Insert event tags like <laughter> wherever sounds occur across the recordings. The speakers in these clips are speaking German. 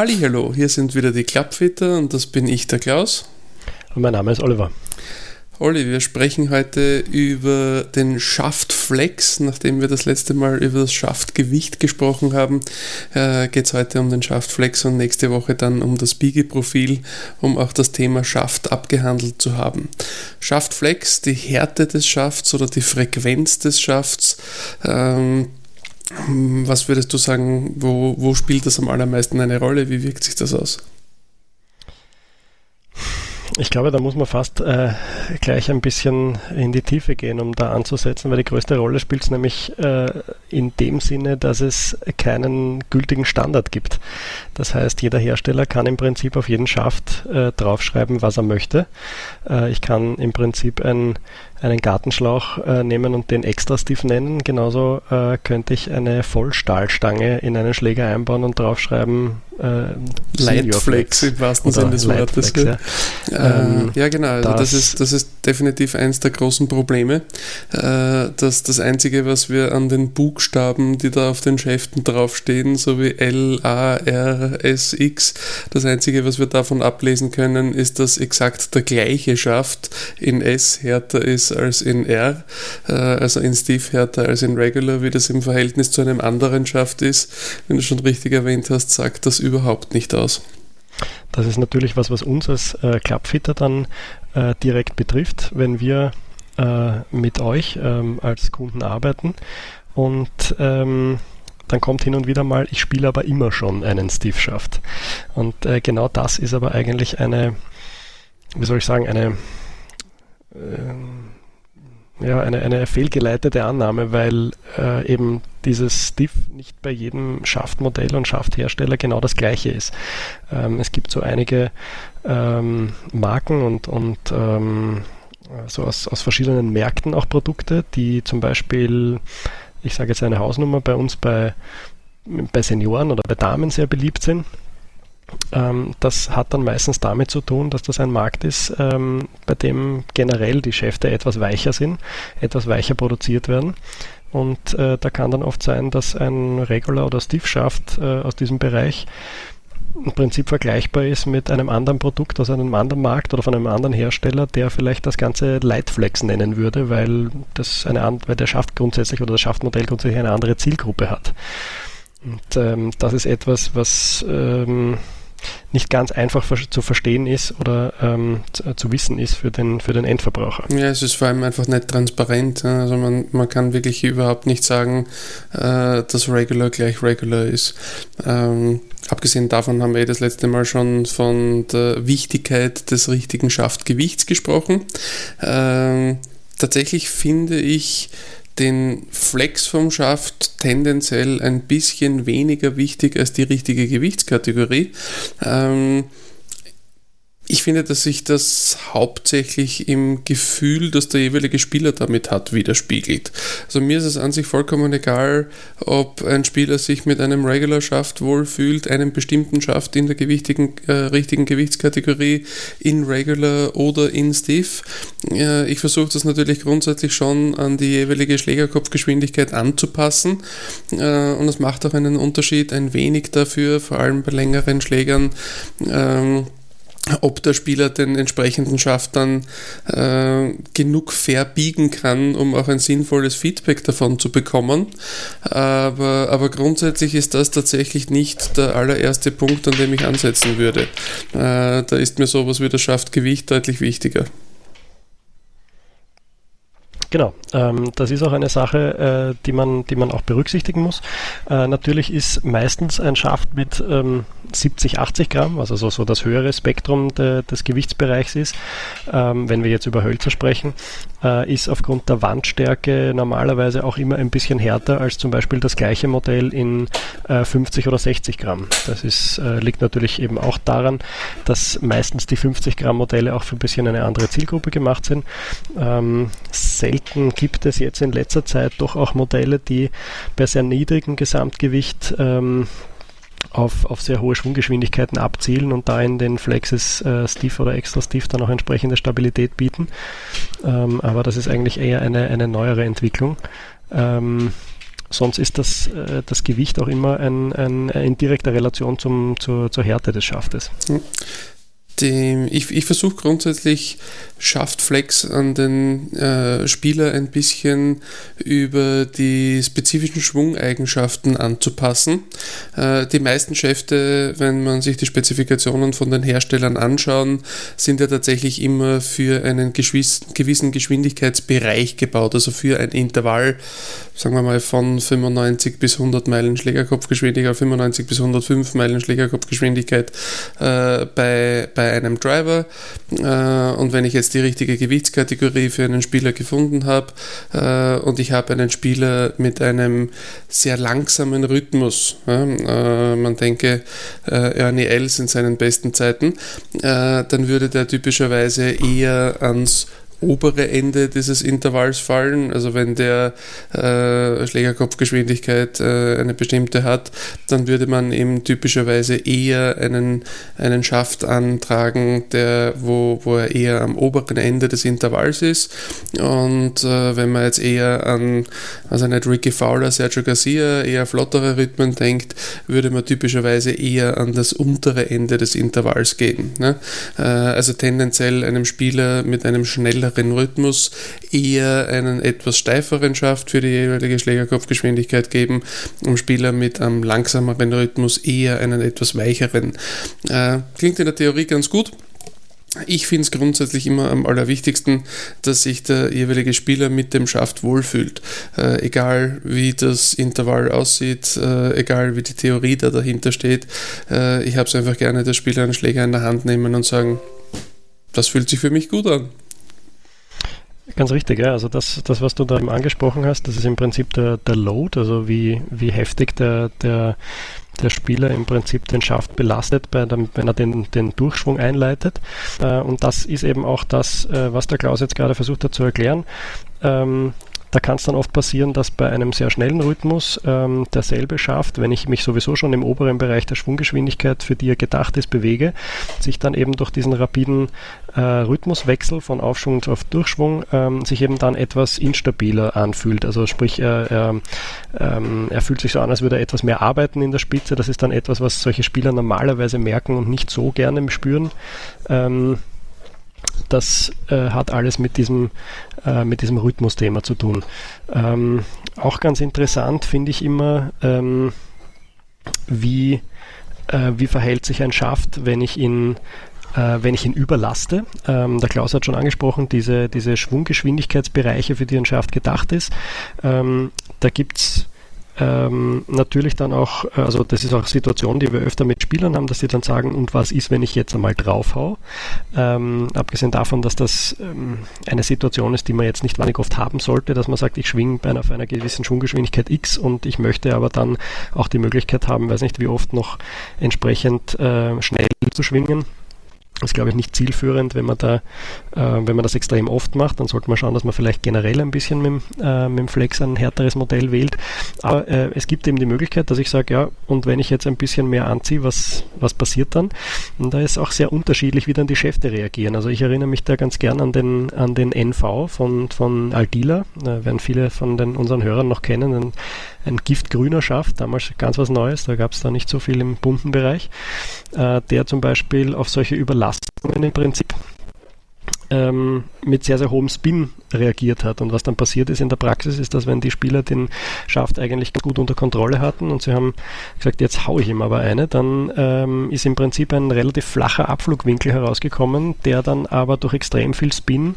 Hallo, hier sind wieder die Klappfitter und das bin ich, der Klaus. Und mein Name ist Oliver. Olli, wir sprechen heute über den Schaftflex. Nachdem wir das letzte Mal über das Schaftgewicht gesprochen haben, äh, geht es heute um den Schaftflex und nächste Woche dann um das Biegeprofil, um auch das Thema Schaft abgehandelt zu haben. Schaftflex, die Härte des Schafts oder die Frequenz des Schafts. Ähm, was würdest du sagen, wo, wo spielt das am allermeisten eine Rolle? Wie wirkt sich das aus? Ich glaube, da muss man fast äh, gleich ein bisschen in die Tiefe gehen, um da anzusetzen, weil die größte Rolle spielt es nämlich äh, in dem Sinne, dass es keinen gültigen Standard gibt. Das heißt, jeder Hersteller kann im Prinzip auf jeden Schaft äh, draufschreiben, was er möchte. Äh, ich kann im Prinzip ein einen Gartenschlauch äh, nehmen und den extra stiff nennen. Genauso äh, könnte ich eine Vollstahlstange in einen Schläger einbauen und draufschreiben äh, Lightflex im wahrsten Sinne des Wortes. Ja. Ähm, ja, genau. Also das, das, ist, das ist definitiv eins der großen Probleme. Äh, dass das Einzige, was wir an den Buchstaben, die da auf den Schäften draufstehen, so wie L, A, R, S, X, das Einzige, was wir davon ablesen können, ist, dass exakt der gleiche Schaft in S härter ist als in R, äh, also in Steve härter als in Regular, wie das im Verhältnis zu einem anderen Schaft ist. Wenn du schon richtig erwähnt hast, sagt das überhaupt nicht aus. Das ist natürlich was, was uns als äh, Clubfitter dann äh, direkt betrifft, wenn wir äh, mit euch ähm, als Kunden arbeiten und ähm, dann kommt hin und wieder mal, ich spiele aber immer schon einen Steve-Schaft. Und äh, genau das ist aber eigentlich eine, wie soll ich sagen, eine ähm, ja, eine, eine fehlgeleitete Annahme, weil äh, eben dieses Diff nicht bei jedem Schaftmodell und Schafthersteller genau das gleiche ist. Ähm, es gibt so einige ähm, Marken und, und ähm, so aus, aus verschiedenen Märkten auch Produkte, die zum Beispiel, ich sage jetzt eine Hausnummer, bei uns bei, bei Senioren oder bei Damen sehr beliebt sind ähm, das hat dann meistens damit zu tun, dass das ein Markt ist, ähm, bei dem generell die Schäfte etwas weicher sind, etwas weicher produziert werden. Und äh, da kann dann oft sein, dass ein Regular oder Stiff-Schaft äh, aus diesem Bereich im Prinzip vergleichbar ist mit einem anderen Produkt aus einem anderen Markt oder von einem anderen Hersteller, der vielleicht das Ganze Lightflex nennen würde, weil, das eine, weil der Schaft grundsätzlich oder das Schaftmodell grundsätzlich eine andere Zielgruppe hat. Und ähm, das ist etwas, was ähm, nicht ganz einfach zu verstehen ist oder ähm, zu, äh, zu, wissen ist für den, für den Endverbraucher. Ja, es ist vor allem einfach nicht transparent. Also man, man kann wirklich überhaupt nicht sagen, äh, dass Regular gleich Regular ist. Ähm, abgesehen davon haben wir das letzte Mal schon von der Wichtigkeit des richtigen Schaftgewichts gesprochen. Ähm, tatsächlich finde ich, den Flex vom Schaft tendenziell ein bisschen weniger wichtig als die richtige Gewichtskategorie. Ähm, ich finde, dass sich das hauptsächlich im Gefühl, das der jeweilige Spieler damit hat, widerspiegelt. Also mir ist es an sich vollkommen egal, ob ein Spieler sich mit einem Regular Schaft wohlfühlt, einem bestimmten Schaft in der gewichtigen, äh, richtigen Gewichtskategorie in Regular oder in Stiff. Äh, ich versuche das natürlich grundsätzlich schon an die jeweilige Schlägerkopfgeschwindigkeit anzupassen äh, und es macht auch einen Unterschied ein wenig dafür, vor allem bei längeren Schlägern. Ähm, ob der Spieler den entsprechenden Schaft dann äh, genug verbiegen kann, um auch ein sinnvolles Feedback davon zu bekommen. Aber, aber grundsätzlich ist das tatsächlich nicht der allererste Punkt, an dem ich ansetzen würde. Äh, da ist mir sowas wie das Schaftgewicht deutlich wichtiger. Genau, ähm, das ist auch eine Sache, äh, die, man, die man auch berücksichtigen muss. Äh, natürlich ist meistens ein Schaft mit ähm, 70, 80 Gramm, also so, so das höhere Spektrum de, des Gewichtsbereichs ist, ähm, wenn wir jetzt über Hölzer sprechen, äh, ist aufgrund der Wandstärke normalerweise auch immer ein bisschen härter als zum Beispiel das gleiche Modell in äh, 50 oder 60 Gramm. Das ist, äh, liegt natürlich eben auch daran, dass meistens die 50 Gramm Modelle auch für ein bisschen eine andere Zielgruppe gemacht sind. Ähm, selten gibt es jetzt in letzter Zeit doch auch Modelle, die bei sehr niedrigem Gesamtgewicht ähm, auf, auf sehr hohe Schwunggeschwindigkeiten abzielen und da in den Flexes äh, Stiff oder extra Stiff dann auch entsprechende Stabilität bieten. Ähm, aber das ist eigentlich eher eine, eine neuere Entwicklung. Ähm, sonst ist das, äh, das Gewicht auch immer ein, ein, in direkter Relation zum, zur, zur Härte des Schaftes. Die, ich, ich versuche grundsätzlich Schaftflex an den äh, Spieler ein bisschen über die spezifischen Schwungeigenschaften anzupassen. Äh, die meisten Schäfte, wenn man sich die Spezifikationen von den Herstellern anschauen, sind ja tatsächlich immer für einen gewissen Geschwindigkeitsbereich gebaut, also für ein Intervall, sagen wir mal von 95 bis 100 Meilen Schlägerkopfgeschwindigkeit, 95 bis 105 Meilen Schlägerkopfgeschwindigkeit äh, bei, bei einem Driver. Äh, und wenn ich jetzt die richtige Gewichtskategorie für einen Spieler gefunden habe äh, und ich habe einen Spieler mit einem sehr langsamen Rhythmus, äh, man denke Ernie Els in seinen besten Zeiten, dann würde der typischerweise eher ans obere Ende dieses Intervalls fallen. Also wenn der äh, Schlägerkopfgeschwindigkeit äh, eine bestimmte hat, dann würde man eben typischerweise eher einen, einen Schaft antragen, der, wo, wo er eher am oberen Ende des Intervalls ist. Und äh, wenn man jetzt eher an, also nicht Ricky Fowler, Sergio Garcia, eher flottere Rhythmen denkt, würde man typischerweise eher an das untere Ende des Intervalls gehen. Ne? Äh, also tendenziell einem Spieler mit einem schnelleren schnelleren Rhythmus eher einen etwas steiferen Schaft für die jeweilige Schlägerkopfgeschwindigkeit geben, um Spieler mit einem langsameren Rhythmus eher einen etwas weicheren. Äh, klingt in der Theorie ganz gut. Ich finde es grundsätzlich immer am allerwichtigsten, dass sich der jeweilige Spieler mit dem Schaft wohlfühlt. Äh, egal wie das Intervall aussieht, äh, egal wie die Theorie da dahinter steht. Äh, ich habe es einfach gerne, dass Spieler einen Schläger in der Hand nehmen und sagen, das fühlt sich für mich gut an. Ganz richtig, ja. Also das, das, was du da eben angesprochen hast, das ist im Prinzip der, der Load, also wie, wie heftig der, der, der Spieler im Prinzip den Schaft belastet, wenn er den, den Durchschwung einleitet. Äh, und das ist eben auch das, äh, was der Klaus jetzt gerade versucht hat zu erklären. Ähm, da kann es dann oft passieren, dass bei einem sehr schnellen Rhythmus ähm, derselbe Schaft, wenn ich mich sowieso schon im oberen Bereich der Schwunggeschwindigkeit, für die er gedacht ist, bewege, sich dann eben durch diesen rapiden äh, Rhythmuswechsel von Aufschwung auf Durchschwung ähm, sich eben dann etwas instabiler anfühlt. Also sprich, er, er, ähm, er fühlt sich so an, als würde er etwas mehr arbeiten in der Spitze. Das ist dann etwas, was solche Spieler normalerweise merken und nicht so gerne spüren. Ähm, das äh, hat alles mit diesem, äh, mit diesem Rhythmusthema zu tun. Ähm, auch ganz interessant finde ich immer, ähm, wie, äh, wie verhält sich ein Schaft, wenn ich ihn äh, wenn ich ihn überlaste. Ähm, der Klaus hat schon angesprochen, diese, diese Schwunggeschwindigkeitsbereiche, für die ein Schaft gedacht ist. Ähm, da gibt es ähm, natürlich dann auch, äh, also das ist auch Situation, die wir öfter mit Spielern haben, dass sie dann sagen, und was ist, wenn ich jetzt einmal draufhau? Ähm, abgesehen davon, dass das ähm, eine Situation ist, die man jetzt nicht wahnsinnig oft haben sollte, dass man sagt, ich schwinge auf einer gewissen Schwunggeschwindigkeit X und ich möchte aber dann auch die Möglichkeit haben, weiß nicht wie oft noch entsprechend äh, schnell zu schwingen ist, glaube ich, nicht zielführend, wenn man da, äh, wenn man das extrem oft macht, dann sollte man schauen, dass man vielleicht generell ein bisschen mit, äh, mit dem Flex ein härteres Modell wählt. Aber äh, es gibt eben die Möglichkeit, dass ich sage, ja, und wenn ich jetzt ein bisschen mehr anziehe, was, was passiert dann? Und da ist auch sehr unterschiedlich, wie dann die Schäfte reagieren. Also ich erinnere mich da ganz gern an den, an den NV von, von Aldila, äh, werden viele von den, unseren Hörern noch kennen, ein, ein giftgrüner Schaft, damals ganz was Neues, da gab es da nicht so viel im bunten Bereich, äh, der zum Beispiel auf solche Überlastungen im Prinzip ähm, mit sehr, sehr hohem Spin reagiert hat. Und was dann passiert ist in der Praxis, ist, dass wenn die Spieler den Schaft eigentlich gut unter Kontrolle hatten und sie haben gesagt, jetzt haue ich ihm aber eine, dann ähm, ist im Prinzip ein relativ flacher Abflugwinkel herausgekommen, der dann aber durch extrem viel Spin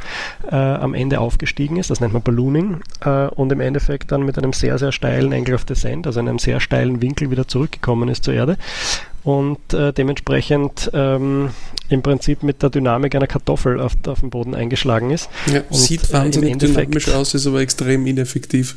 äh, am Ende aufgestiegen ist. Das nennt man Ballooning. Äh, und im Endeffekt dann mit einem sehr, sehr steilen Angle of Descent, also einem sehr steilen Winkel wieder zurückgekommen ist zur Erde und äh, dementsprechend ähm, im Prinzip mit der Dynamik einer Kartoffel auf, auf dem Boden eingeschlagen ist. Ja, sieht äh, wahnsinnig dynamisch aus, ist aber extrem ineffektiv.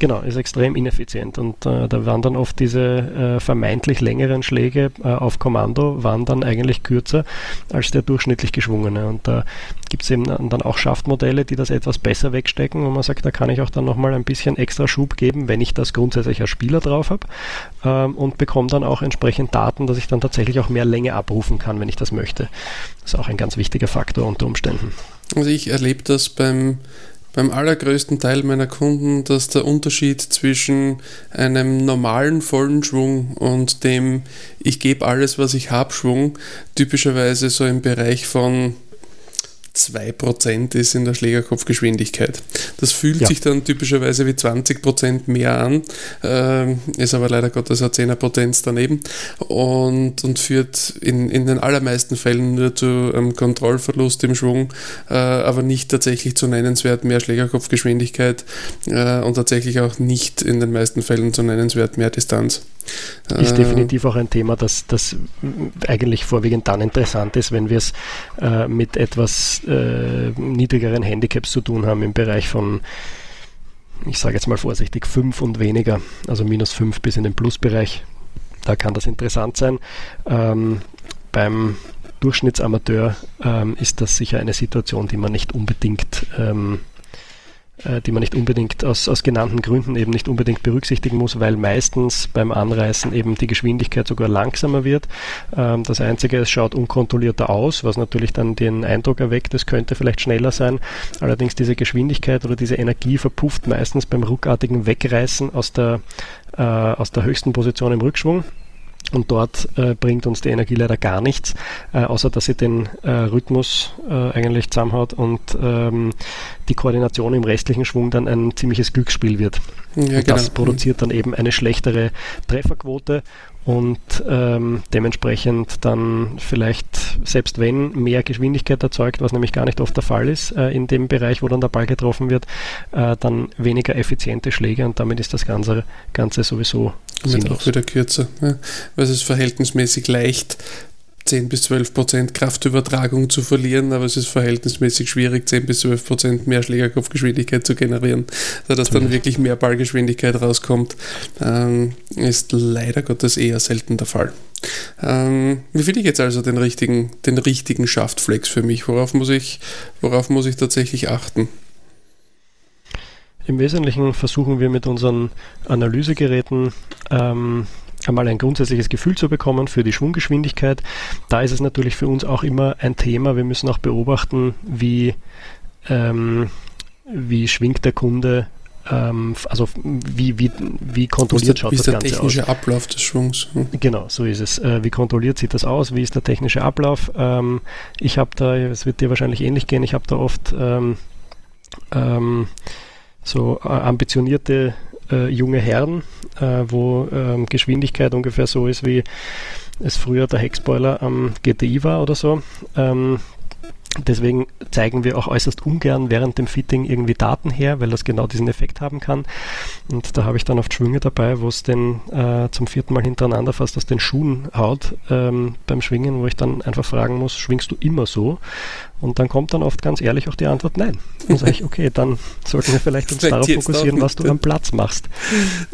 Genau, ist extrem ineffizient und äh, da waren dann oft diese äh, vermeintlich längeren Schläge äh, auf Kommando, waren dann eigentlich kürzer als der durchschnittlich geschwungene und da gibt es eben dann auch Schaftmodelle, die das etwas besser wegstecken und man sagt, da kann ich auch dann nochmal ein bisschen extra Schub geben, wenn ich das grundsätzlich als Spieler drauf habe ähm, und bekomme dann auch entsprechend Daten, dass ich dann tatsächlich auch mehr Länge abrufen kann, wenn ich das möchte. Das ist auch ein ganz wichtiger Faktor unter Umständen. Also ich erlebe das beim beim allergrößten Teil meiner Kunden, dass der Unterschied zwischen einem normalen vollen Schwung und dem ich gebe alles, was ich habe Schwung typischerweise so im Bereich von 2% ist in der Schlägerkopfgeschwindigkeit. Das fühlt ja. sich dann typischerweise wie 20% mehr an, äh, ist aber leider Gottes eine 10er Potenz daneben und, und führt in, in den allermeisten Fällen nur zu einem Kontrollverlust im Schwung, äh, aber nicht tatsächlich zu nennenswert mehr Schlägerkopfgeschwindigkeit äh, und tatsächlich auch nicht in den meisten Fällen zu nennenswert mehr Distanz. Ist äh, definitiv auch ein Thema, das, das eigentlich vorwiegend dann interessant ist, wenn wir es äh, mit etwas äh, niedrigeren Handicaps zu tun haben im Bereich von, ich sage jetzt mal vorsichtig, 5 und weniger, also minus 5 bis in den Plusbereich. Da kann das interessant sein. Ähm, beim Durchschnittsamateur ähm, ist das sicher eine Situation, die man nicht unbedingt ähm, äh, die man nicht unbedingt aus, aus genannten Gründen eben nicht unbedingt berücksichtigen muss, weil meistens beim Anreißen eben die Geschwindigkeit sogar langsamer wird. Ähm, das Einzige, es schaut unkontrollierter aus, was natürlich dann den Eindruck erweckt, es könnte vielleicht schneller sein. Allerdings diese Geschwindigkeit oder diese Energie verpufft meistens beim ruckartigen Wegreißen aus der, äh, aus der höchsten Position im Rückschwung. Und dort äh, bringt uns die Energie leider gar nichts, äh, außer dass sie den äh, Rhythmus äh, eigentlich zusammenhaut und ähm, die Koordination im restlichen Schwung dann ein ziemliches Glücksspiel wird. Ja, genau. das produziert dann eben eine schlechtere Trefferquote und ähm, dementsprechend dann vielleicht, selbst wenn mehr Geschwindigkeit erzeugt, was nämlich gar nicht oft der Fall ist, äh, in dem Bereich, wo dann der Ball getroffen wird, äh, dann weniger effiziente Schläge und damit ist das Ganze, Ganze sowieso sinnlos. auch wieder kürzer, ja, weil es ist verhältnismäßig leicht, 10 bis 12 Prozent Kraftübertragung zu verlieren, aber es ist verhältnismäßig schwierig, 10 bis 12 Prozent mehr Schlägerkopfgeschwindigkeit zu generieren. Also, dass dann wirklich mehr Ballgeschwindigkeit rauskommt, ähm, ist leider Gottes eher selten der Fall. Ähm, wie finde ich jetzt also den richtigen, den richtigen Schaftflex für mich? Worauf muss ich, worauf muss ich tatsächlich achten? Im Wesentlichen versuchen wir mit unseren Analysegeräten ähm, einmal ein grundsätzliches Gefühl zu bekommen für die Schwunggeschwindigkeit. Da ist es natürlich für uns auch immer ein Thema. Wir müssen auch beobachten, wie, ähm, wie schwingt der Kunde ähm, also wie, wie, wie kontrolliert schaut das Ganze aus? Wie ist der technische Ablauf des Schwungs? Hm. Genau, so ist es. Äh, wie kontrolliert sieht das aus? Wie ist der technische Ablauf? Ähm, ich habe da, es wird dir wahrscheinlich ähnlich gehen, ich habe da oft ähm, ähm so äh, ambitionierte äh, junge Herren, äh, wo ähm, Geschwindigkeit ungefähr so ist, wie es früher der Heckspoiler am GTI war oder so. Ähm, Deswegen zeigen wir auch äußerst ungern während dem Fitting irgendwie Daten her, weil das genau diesen Effekt haben kann. Und da habe ich dann oft Schwünge dabei, wo es den äh, zum vierten Mal hintereinander fast aus den Schuhen haut ähm, beim Schwingen, wo ich dann einfach fragen muss, schwingst du immer so? Und dann kommt dann oft ganz ehrlich auch die Antwort nein. Dann sage ich, okay, dann sollten wir vielleicht uns darauf fokussieren, was du am Platz machst.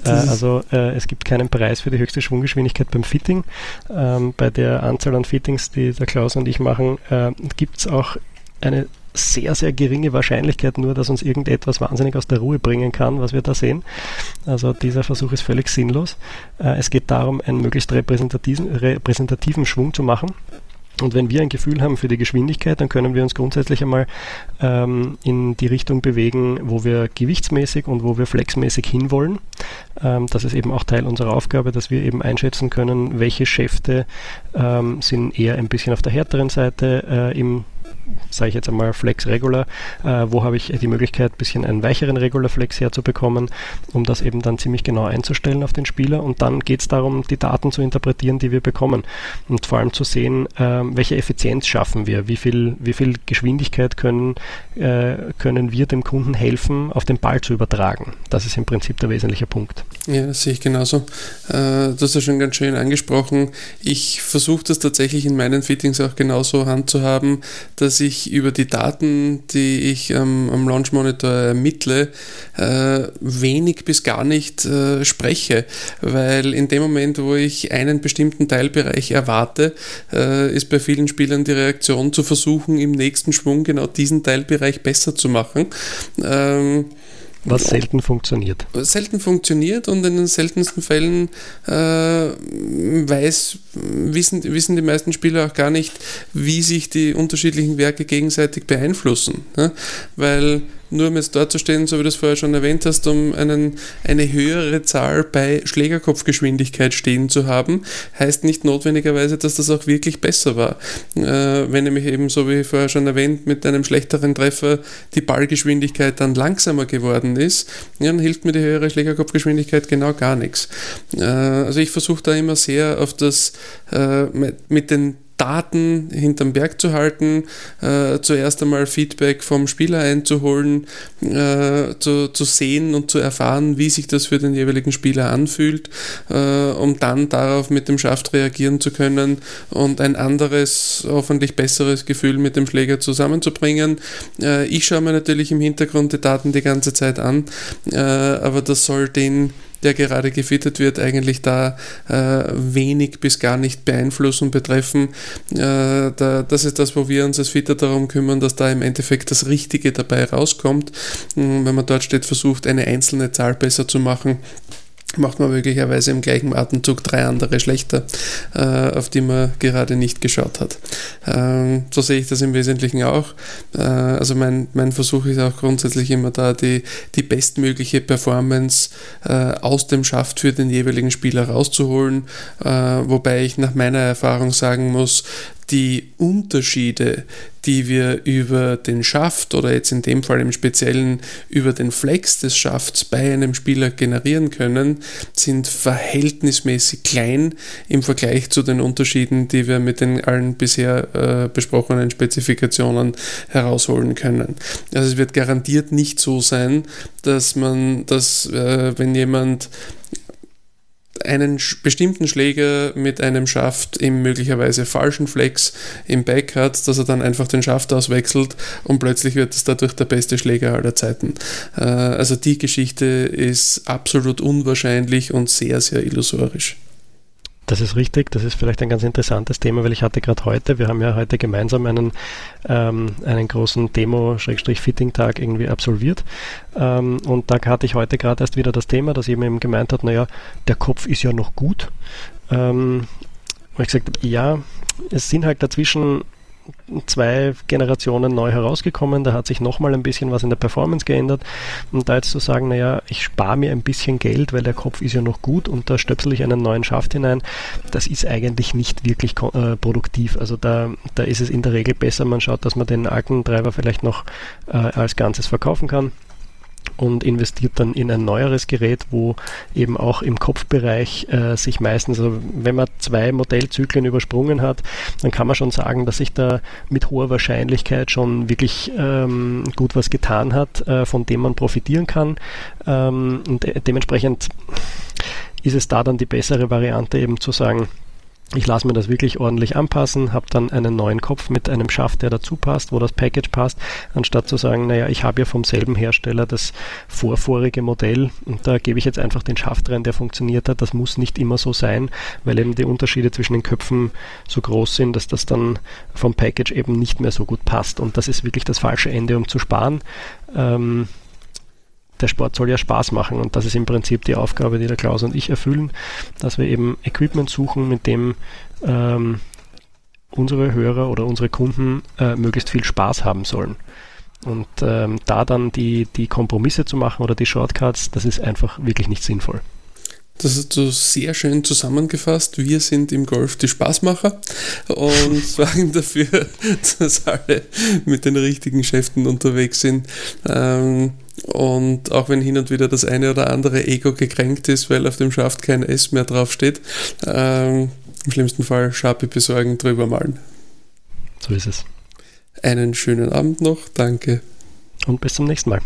Äh, also äh, es gibt keinen Preis für die höchste Schwunggeschwindigkeit beim Fitting. Ähm, bei der Anzahl an Fittings, die der Klaus und ich machen, äh, gibt es auch eine sehr, sehr geringe Wahrscheinlichkeit nur, dass uns irgendetwas wahnsinnig aus der Ruhe bringen kann, was wir da sehen. Also dieser Versuch ist völlig sinnlos. Äh, es geht darum, einen möglichst repräsentativen, repräsentativen Schwung zu machen. Und wenn wir ein Gefühl haben für die Geschwindigkeit, dann können wir uns grundsätzlich einmal ähm, in die Richtung bewegen, wo wir gewichtsmäßig und wo wir flexmäßig hinwollen. Ähm, das ist eben auch Teil unserer Aufgabe, dass wir eben einschätzen können, welche Schäfte ähm, sind eher ein bisschen auf der härteren Seite äh, im sage ich jetzt einmal Flex Regular, äh, wo habe ich die Möglichkeit, ein bisschen einen weicheren Regular Flex herzubekommen, um das eben dann ziemlich genau einzustellen auf den Spieler. Und dann geht es darum, die Daten zu interpretieren, die wir bekommen und vor allem zu sehen, äh, welche Effizienz schaffen wir, wie viel, wie viel Geschwindigkeit können, äh, können wir dem Kunden helfen, auf den Ball zu übertragen. Das ist im Prinzip der wesentliche Punkt. Ja, das sehe ich genauso. Äh, das hast du schon ganz schön angesprochen. Ich versuche das tatsächlich in meinen Fittings auch genauso handzuhaben, dass dass ich über die Daten, die ich ähm, am Launch Monitor ermittle, äh, wenig bis gar nicht äh, spreche, weil in dem Moment, wo ich einen bestimmten Teilbereich erwarte, äh, ist bei vielen Spielern die Reaktion zu versuchen, im nächsten Schwung genau diesen Teilbereich besser zu machen. Ähm, was selten funktioniert. Selten funktioniert und in den seltensten Fällen äh, weiß, wissen, wissen die meisten Spieler auch gar nicht, wie sich die unterschiedlichen Werke gegenseitig beeinflussen. Ne? Weil nur um jetzt dort zu stehen, so wie du es vorher schon erwähnt hast, um einen, eine höhere Zahl bei Schlägerkopfgeschwindigkeit stehen zu haben, heißt nicht notwendigerweise, dass das auch wirklich besser war. Äh, wenn nämlich eben, so wie vorher schon erwähnt, mit einem schlechteren Treffer die Ballgeschwindigkeit dann langsamer geworden ist, dann hilft mir die höhere Schlägerkopfgeschwindigkeit genau gar nichts. Äh, also ich versuche da immer sehr auf das äh, mit den Daten hinterm Berg zu halten, äh, zuerst einmal Feedback vom Spieler einzuholen, äh, zu, zu sehen und zu erfahren, wie sich das für den jeweiligen Spieler anfühlt, äh, um dann darauf mit dem Schaft reagieren zu können und ein anderes, hoffentlich besseres Gefühl mit dem Schläger zusammenzubringen. Äh, ich schaue mir natürlich im Hintergrund die Daten die ganze Zeit an, äh, aber das soll den der gerade gefittet wird, eigentlich da äh, wenig bis gar nicht beeinflussen betreffen. Äh, da, das ist das, wo wir uns als Fitter darum kümmern, dass da im Endeffekt das Richtige dabei rauskommt. Hm, wenn man dort steht, versucht, eine einzelne Zahl besser zu machen macht man möglicherweise im gleichen Atemzug drei andere schlechter, äh, auf die man gerade nicht geschaut hat. Ähm, so sehe ich das im Wesentlichen auch. Äh, also mein, mein Versuch ist auch grundsätzlich immer da, die, die bestmögliche Performance äh, aus dem Schaft für den jeweiligen Spieler rauszuholen, äh, wobei ich nach meiner Erfahrung sagen muss, die Unterschiede, die wir über den Schaft oder jetzt in dem Fall im Speziellen über den Flex des Schafts bei einem Spieler generieren können, sind verhältnismäßig klein im Vergleich zu den Unterschieden, die wir mit den allen bisher äh, besprochenen Spezifikationen herausholen können. Also es wird garantiert nicht so sein, dass man, dass äh, wenn jemand einen bestimmten Schläger mit einem Schaft im möglicherweise falschen Flex im Back hat, dass er dann einfach den Schaft auswechselt und plötzlich wird es dadurch der beste Schläger aller Zeiten. Äh, also die Geschichte ist absolut unwahrscheinlich und sehr, sehr illusorisch. Das ist richtig, das ist vielleicht ein ganz interessantes Thema, weil ich hatte gerade heute, wir haben ja heute gemeinsam einen, ähm, einen großen Demo-Fitting-Tag irgendwie absolviert ähm, und da hatte ich heute gerade erst wieder das Thema, dass jemand eben gemeint hat, naja, der Kopf ist ja noch gut. Ähm, und ich gesagt habe, ja, es sind halt dazwischen zwei Generationen neu herausgekommen, da hat sich nochmal ein bisschen was in der Performance geändert. Und da jetzt zu sagen, naja, ich spare mir ein bisschen Geld, weil der Kopf ist ja noch gut und da stöpsel ich einen neuen Schaft hinein, das ist eigentlich nicht wirklich äh, produktiv. Also da, da ist es in der Regel besser, man schaut, dass man den alten Treiber vielleicht noch äh, als Ganzes verkaufen kann und investiert dann in ein neueres Gerät, wo eben auch im Kopfbereich äh, sich meistens, also wenn man zwei Modellzyklen übersprungen hat, dann kann man schon sagen, dass sich da mit hoher Wahrscheinlichkeit schon wirklich ähm, gut was getan hat, äh, von dem man profitieren kann. Ähm, und de dementsprechend ist es da dann die bessere Variante eben zu sagen, ich lasse mir das wirklich ordentlich anpassen, habe dann einen neuen Kopf mit einem Schaft, der dazu passt, wo das Package passt, anstatt zu sagen, naja, ich habe ja vom selben Hersteller das vorvorige Modell und da gebe ich jetzt einfach den Schaft rein, der funktioniert hat. Das muss nicht immer so sein, weil eben die Unterschiede zwischen den Köpfen so groß sind, dass das dann vom Package eben nicht mehr so gut passt. Und das ist wirklich das falsche Ende, um zu sparen. Ähm, der Sport soll ja Spaß machen und das ist im Prinzip die Aufgabe, die der Klaus und ich erfüllen, dass wir eben Equipment suchen, mit dem ähm, unsere Hörer oder unsere Kunden äh, möglichst viel Spaß haben sollen. Und ähm, da dann die, die Kompromisse zu machen oder die Shortcuts, das ist einfach wirklich nicht sinnvoll. Das hast du sehr schön zusammengefasst. Wir sind im Golf die Spaßmacher und <laughs> sorgen dafür, <laughs> dass alle mit den richtigen Schäften unterwegs sind. Ähm, und auch wenn hin und wieder das eine oder andere Ego gekränkt ist, weil auf dem Schaft kein S mehr draufsteht, ähm, im schlimmsten Fall Sharpie besorgen, drüber malen. So ist es. Einen schönen Abend noch, danke. Und bis zum nächsten Mal.